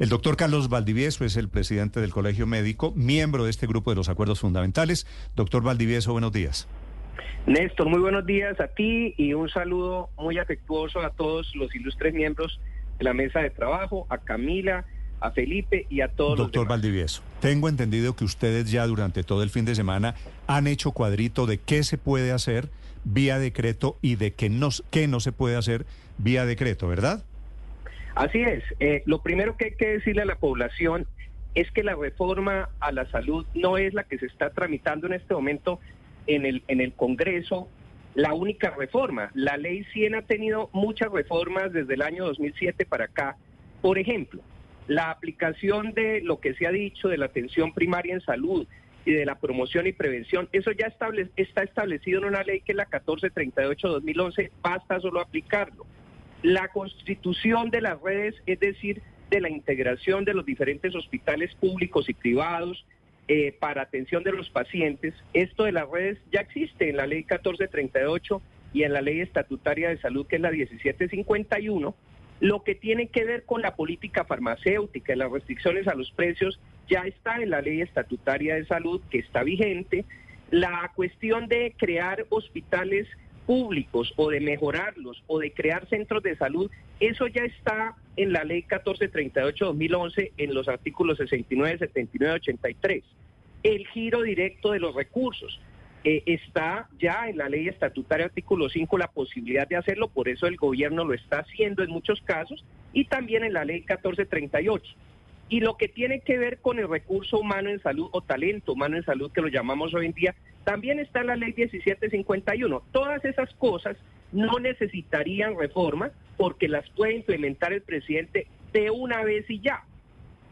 El doctor Carlos Valdivieso es el presidente del Colegio Médico, miembro de este grupo de los acuerdos fundamentales. Doctor Valdivieso, buenos días. Néstor, muy buenos días a ti y un saludo muy afectuoso a todos los ilustres miembros de la mesa de trabajo, a Camila, a Felipe y a todos Doctor los Valdivieso, tengo entendido que ustedes ya durante todo el fin de semana han hecho cuadrito de qué se puede hacer vía decreto y de qué no, qué no se puede hacer vía decreto, ¿verdad? Así es. Eh, lo primero que hay que decirle a la población es que la reforma a la salud no es la que se está tramitando en este momento en el, en el Congreso, la única reforma. La ley 100 ha tenido muchas reformas desde el año 2007 para acá. Por ejemplo, la aplicación de lo que se ha dicho de la atención primaria en salud y de la promoción y prevención, eso ya está establecido en una ley que es la 1438-2011, basta solo aplicarlo la constitución de las redes, es decir, de la integración de los diferentes hospitales públicos y privados eh, para atención de los pacientes. Esto de las redes ya existe en la ley 1438 y en la ley estatutaria de salud, que es la 1751. Lo que tiene que ver con la política farmacéutica y las restricciones a los precios ya está en la ley estatutaria de salud, que está vigente. La cuestión de crear hospitales públicos o de mejorarlos o de crear centros de salud, eso ya está en la ley 1438-2011 en los artículos 69, 79, 83. El giro directo de los recursos. Eh, está ya en la ley estatutaria artículo 5 la posibilidad de hacerlo, por eso el gobierno lo está haciendo en muchos casos, y también en la ley 1438. Y lo que tiene que ver con el recurso humano en salud o talento humano en salud, que lo llamamos hoy en día, también está la ley 1751. Todas esas cosas no necesitarían reforma porque las puede implementar el presidente de una vez y ya.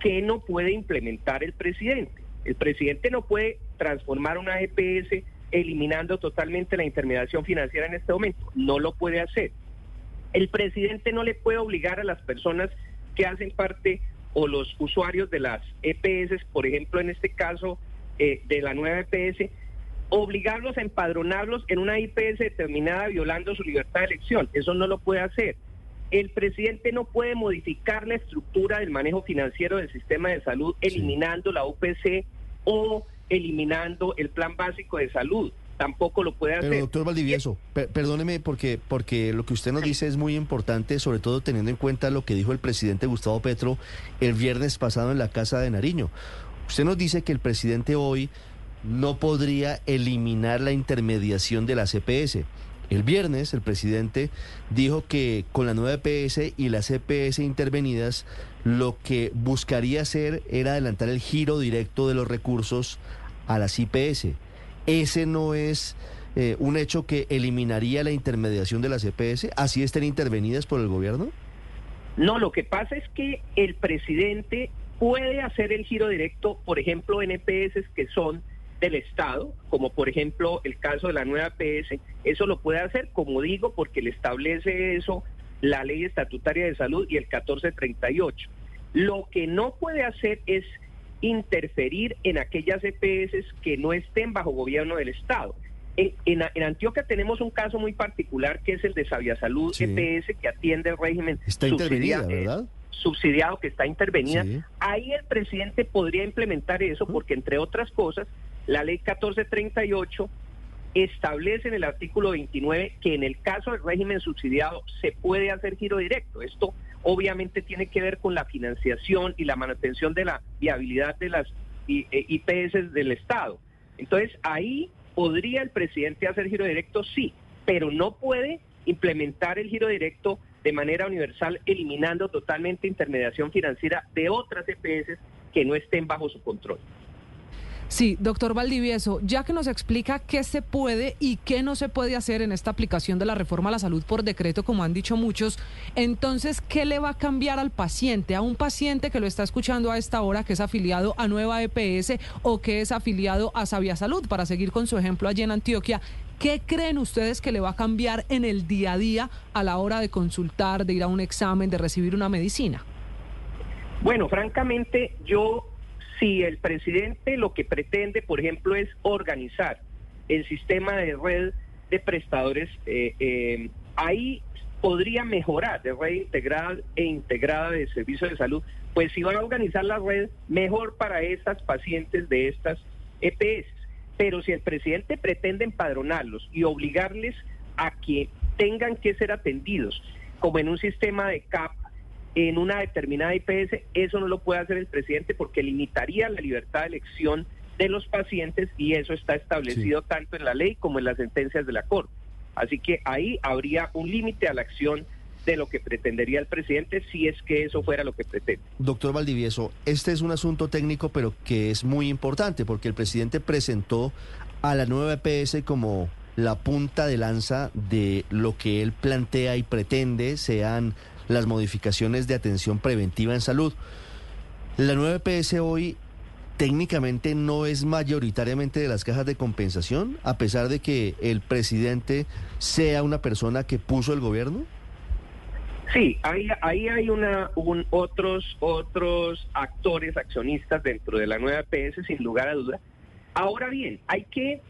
¿Qué no puede implementar el presidente? El presidente no puede transformar una EPS eliminando totalmente la intermediación financiera en este momento. No lo puede hacer. El presidente no le puede obligar a las personas que hacen parte o los usuarios de las EPS, por ejemplo, en este caso eh, de la nueva EPS, obligarlos a empadronarlos en una IPS determinada violando su libertad de elección. Eso no lo puede hacer. El presidente no puede modificar la estructura del manejo financiero del sistema de salud eliminando la UPC o eliminando el plan básico de salud. Tampoco lo puede hacer. Pero doctor Valdivieso, perdóneme porque, porque lo que usted nos dice es muy importante, sobre todo teniendo en cuenta lo que dijo el presidente Gustavo Petro el viernes pasado en la Casa de Nariño. Usted nos dice que el presidente hoy no podría eliminar la intermediación de la CPS. El viernes el presidente dijo que con la nueva EPS y las CPS intervenidas lo que buscaría hacer era adelantar el giro directo de los recursos a las IPS. Ese no es eh, un hecho que eliminaría la intermediación de las EPS, así estén intervenidas por el gobierno. No, lo que pasa es que el presidente puede hacer el giro directo, por ejemplo, en EPS que son del Estado, como por ejemplo el caso de la nueva PS, eso lo puede hacer, como digo, porque le establece eso la ley estatutaria de salud y el 1438. Lo que no puede hacer es interferir en aquellas EPS que no estén bajo gobierno del Estado. En, Antioquia tenemos un caso muy particular que es el de Sabia Salud EPS que atiende el régimen Está intervenida, ¿verdad? subsidiado que está intervenida. Ahí el presidente podría implementar eso porque entre otras cosas la ley 1438 establece en el artículo 29 que en el caso del régimen subsidiado se puede hacer giro directo. Esto obviamente tiene que ver con la financiación y la manutención de la viabilidad de las IPS eh, del Estado. Entonces ahí podría el presidente hacer giro directo, sí, pero no puede implementar el giro directo de manera universal, eliminando totalmente intermediación financiera de otras EPS que no estén bajo su control. Sí, doctor Valdivieso, ya que nos explica qué se puede y qué no se puede hacer en esta aplicación de la reforma a la salud por decreto, como han dicho muchos, entonces, ¿qué le va a cambiar al paciente? A un paciente que lo está escuchando a esta hora, que es afiliado a Nueva EPS o que es afiliado a Sabia Salud, para seguir con su ejemplo allí en Antioquia, ¿Qué creen ustedes que le va a cambiar en el día a día a la hora de consultar, de ir a un examen, de recibir una medicina? Bueno, francamente, yo si el presidente lo que pretende, por ejemplo, es organizar el sistema de red de prestadores, eh, eh, ahí podría mejorar de red integrada e integrada de servicios de salud, pues si van a organizar la red, mejor para estas pacientes de estas EPS. Pero si el presidente pretende empadronarlos y obligarles a que tengan que ser atendidos como en un sistema de CAP en una determinada IPS, eso no lo puede hacer el presidente porque limitaría la libertad de elección de los pacientes y eso está establecido tanto en la ley como en las sentencias de la Corte. Así que ahí habría un límite a la acción de lo que pretendería el presidente si es que eso fuera lo que pretende. Doctor Valdivieso, este es un asunto técnico pero que es muy importante porque el presidente presentó a la nueva EPS como la punta de lanza de lo que él plantea y pretende sean las modificaciones de atención preventiva en salud. La nueva EPS hoy técnicamente no es mayoritariamente de las cajas de compensación, a pesar de que el presidente sea una persona que puso el gobierno? Sí, ahí, ahí hay una, un, otros, otros actores, accionistas dentro de la nueva EPS, sin lugar a duda. Ahora bien, hay que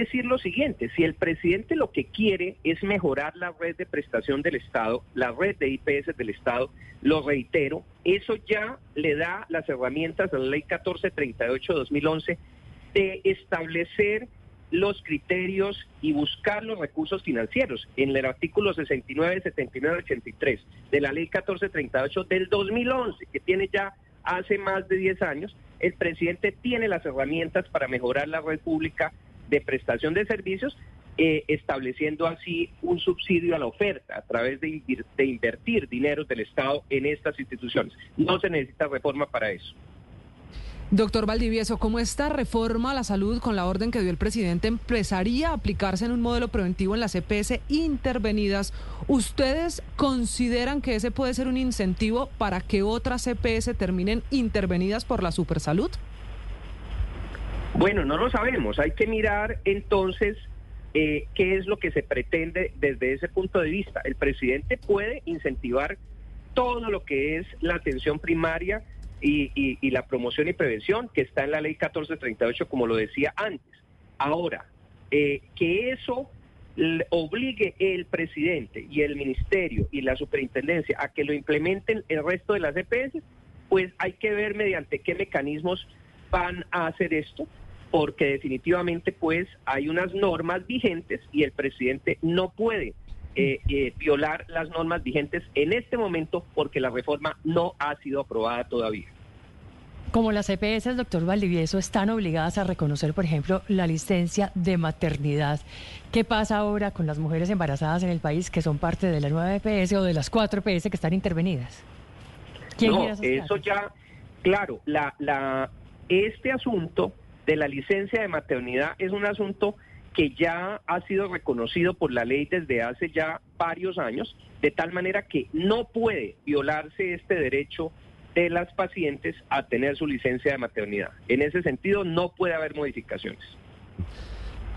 decir lo siguiente, si el presidente lo que quiere es mejorar la red de prestación del Estado, la red de IPS del Estado, lo reitero, eso ya le da las herramientas a la ley 1438-2011 de establecer los criterios y buscar los recursos financieros. En el artículo 69, 79, 83 de la ley 1438 del 2011, que tiene ya hace más de 10 años, el presidente tiene las herramientas para mejorar la red pública de prestación de servicios, eh, estableciendo así un subsidio a la oferta a través de, invertir dinero del Estado en estas instituciones. No se necesita reforma para eso. Doctor Valdivieso, ¿cómo esta reforma a la salud con la orden que dio el presidente empezaría a aplicarse en un modelo preventivo en las EPS intervenidas? ¿Ustedes consideran que ese puede ser un incentivo para que otras EPS terminen intervenidas por la supersalud? Bueno, no lo sabemos. Hay que mirar entonces eh, qué es lo que se pretende desde ese punto de vista. El presidente puede incentivar todo lo que es la atención primaria y, la promoción y prevención que está en la ley 1438, como lo decía antes. Ahora, eh, que eso obligue el presidente y el ministerio y la superintendencia a que lo implementen el resto de las EPS, pues hay que ver mediante qué mecanismos van a hacer esto porque definitivamente pues hay unas normas vigentes y el presidente no puede eh, eh, violar las normas vigentes en este momento porque la reforma no ha sido aprobada todavía. Como las EPS, doctor Valdivieso, están obligadas a reconocer, por ejemplo, la licencia de maternidad. ¿Qué pasa ahora con las mujeres embarazadas en el país que son parte de la nueva EPS o de las cuatro EPS que están intervenidas? no, eso ya, claro, la, la, este asunto de la licencia de maternidad es un asunto que ya ha sido reconocido por la ley desde hace ya varios años, de tal manera que no puede violarse este derecho de las pacientes a tener su licencia de maternidad. En ese sentido, no puede haber modificaciones.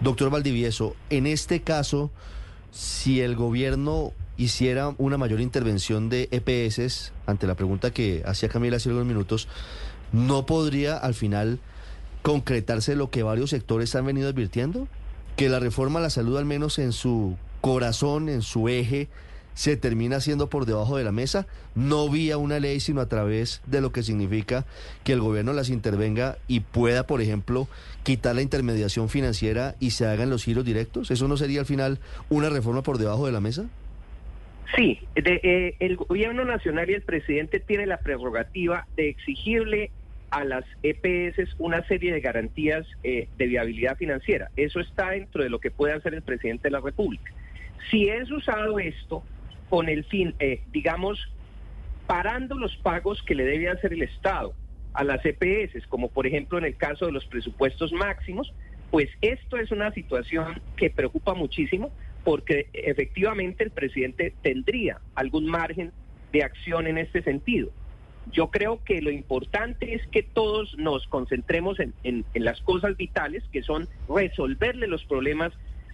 Doctor Valdivieso, en este caso, si el gobierno hiciera una mayor intervención de EPS, ante la pregunta que hacía Camila hace unos minutos, ¿no podría al final concretarse lo que varios sectores han venido advirtiendo? Que la reforma a la salud, al menos en su corazón, en su eje, se termina haciendo por debajo de la mesa, no vía una ley, sino a través de lo que significa que el gobierno las intervenga y pueda, por ejemplo, quitar la intermediación financiera y se hagan los giros directos. ¿Eso no sería al final una reforma por debajo de la mesa? Sí, eh, el gobierno nacional y el presidente tienen la prerrogativa de exigirle a las EPS una serie de garantías eh, de viabilidad financiera. Eso está dentro de lo que puede hacer el presidente de la República. Si es usado esto con el fin, eh, digamos, parando los pagos que le debe hacer el Estado a las EPS, como por ejemplo en el caso de los presupuestos máximos, pues esto es una situación que preocupa muchísimo porque efectivamente el presidente tendría algún margen de acción en este sentido. Yo creo que lo importante es que todos nos concentremos en, las cosas vitales, que son resolverle los problemas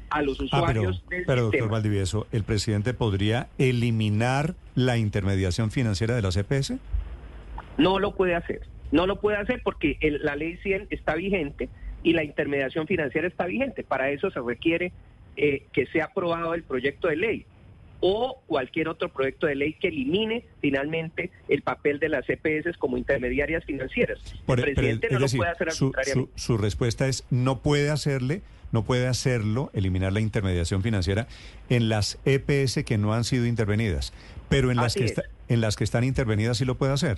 a los ah, usuarios pero, pero doctor Valdivieso, ¿el presidente podría eliminar la intermediación financiera de la CPS? No lo puede hacer. No lo puede hacer porque la ley 100 está vigente y la intermediación financiera está vigente. Para eso se requiere eh, que sea aprobado el proyecto de ley. O cualquier otro proyecto de ley que elimine finalmente el papel de las EPS como intermediarias financieras. Por- el presidente es no decir, lo puede hacer su, arbitrariamente. su- su respuesta es no puede hacerle, no puede hacerlo, eliminar la intermediación financiera en las EPS que no han sido intervenidas, pero en las que es. está- en las que están intervenidas sí lo puede hacer.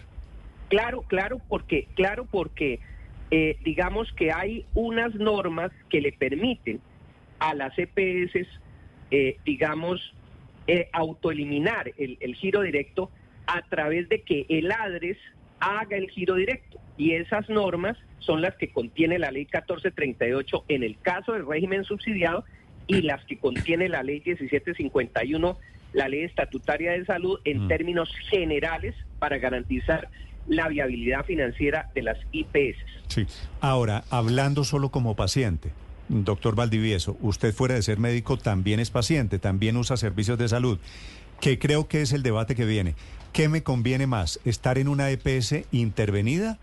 Claro, claro, porque, claro, porque eh, digamos que hay unas normas que le permiten a las EPS, eh, digamos, eh, autoeliminar el, el giro directo a través de que el ADRES haga el giro directo. Y esas normas son las que contiene la ley 1438 en el caso del régimen subsidiado y las que contiene la ley 1751, la ley estatutaria de salud, en Mm. términos generales para garantizar la viabilidad financiera de las IPS. Sí. Ahora, hablando solo como paciente, doctor Valdivieso, usted fuera de ser médico también es paciente, también usa servicios de salud, que creo que es el debate que viene. ¿Qué me conviene más, estar en una EPS intervenida,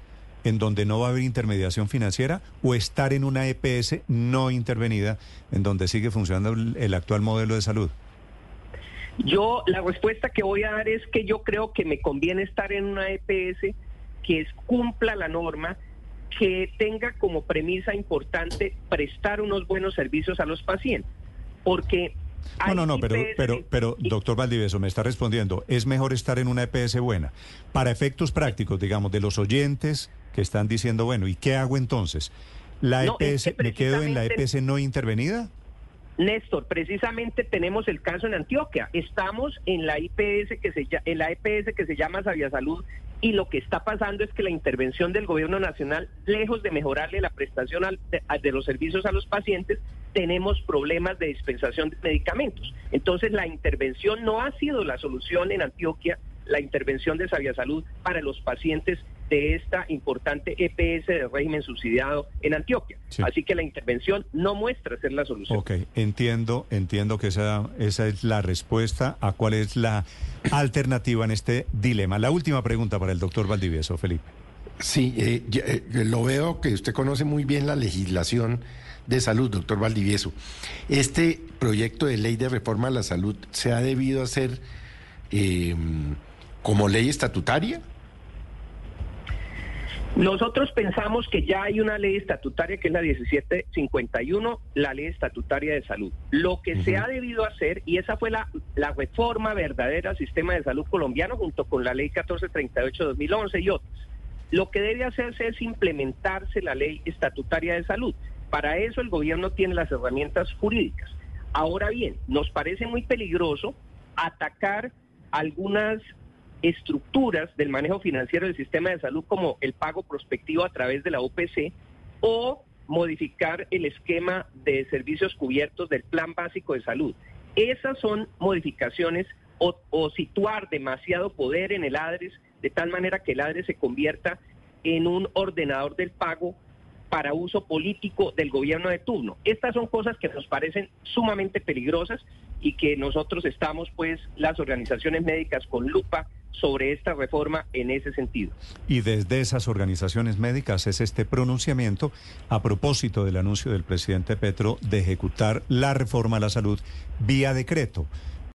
en donde no va a haber intermediación financiera, o estar en una EPS no intervenida, en donde sigue funcionando el, actual modelo de salud? Yo, la respuesta que voy a dar es que yo creo que me conviene estar en una EPS que cumpla la norma, que tenga como premisa importante prestar unos buenos servicios a los pacientes. Porque... No, no, no, pero, pero, pero, doctor Valdivieso, me está respondiendo, es mejor estar en una EPS buena. Para efectos prácticos, digamos, de los oyentes que están diciendo, bueno, ¿y qué hago entonces? ¿La No, es que me quedo en la EPS no intervenida? Néstor, precisamente tenemos el caso en Antioquia. Estamos en la IPS que se en la EPS que se llama Sabia Salud y lo que está pasando es que la intervención del gobierno nacional, lejos de mejorarle la prestación de, de los servicios a los pacientes, tenemos problemas de dispensación de medicamentos. Entonces, la intervención no ha sido la solución en Antioquia, la intervención de Sabia Salud para los pacientes de esta importante EPS de régimen subsidiado en Antioquia. Sí. Así que la intervención no muestra ser la solución. Ok, entiendo, entiendo que esa, esa es la respuesta a cuál es la alternativa en este dilema. La última pregunta para el doctor Valdivieso, Felipe. Sí, eh, eh, lo veo que usted conoce muy bien la legislación de salud, doctor Valdivieso. Este proyecto de ley de reforma a la salud se ha debido hacer eh, como ley estatutaria. Nosotros pensamos que ya hay una ley estatutaria que es la 1751, la ley estatutaria de salud. Lo que se ha debido hacer, y esa fue la, la reforma verdadera al sistema de salud colombiano junto con la ley 1438-2011 y otras, lo que debe hacerse es implementarse la ley estatutaria de salud. Para eso el gobierno tiene las herramientas jurídicas. Ahora bien, nos parece muy peligroso atacar algunas estructuras del manejo financiero del sistema de salud como el pago prospectivo a través de la OPC o modificar el esquema de servicios cubiertos del plan básico de salud. Esas son modificaciones o, o situar demasiado poder en el ADRES de tal manera que el ADRES se convierta en un ordenador del pago para uso político del gobierno de turno. Estas son cosas que nos parecen sumamente peligrosas y que nosotros estamos, pues, las organizaciones médicas con lupa sobre esta reforma en ese sentido. Y desde esas organizaciones médicas es este pronunciamiento a propósito del anuncio del presidente Petro de ejecutar la reforma a la salud vía decreto.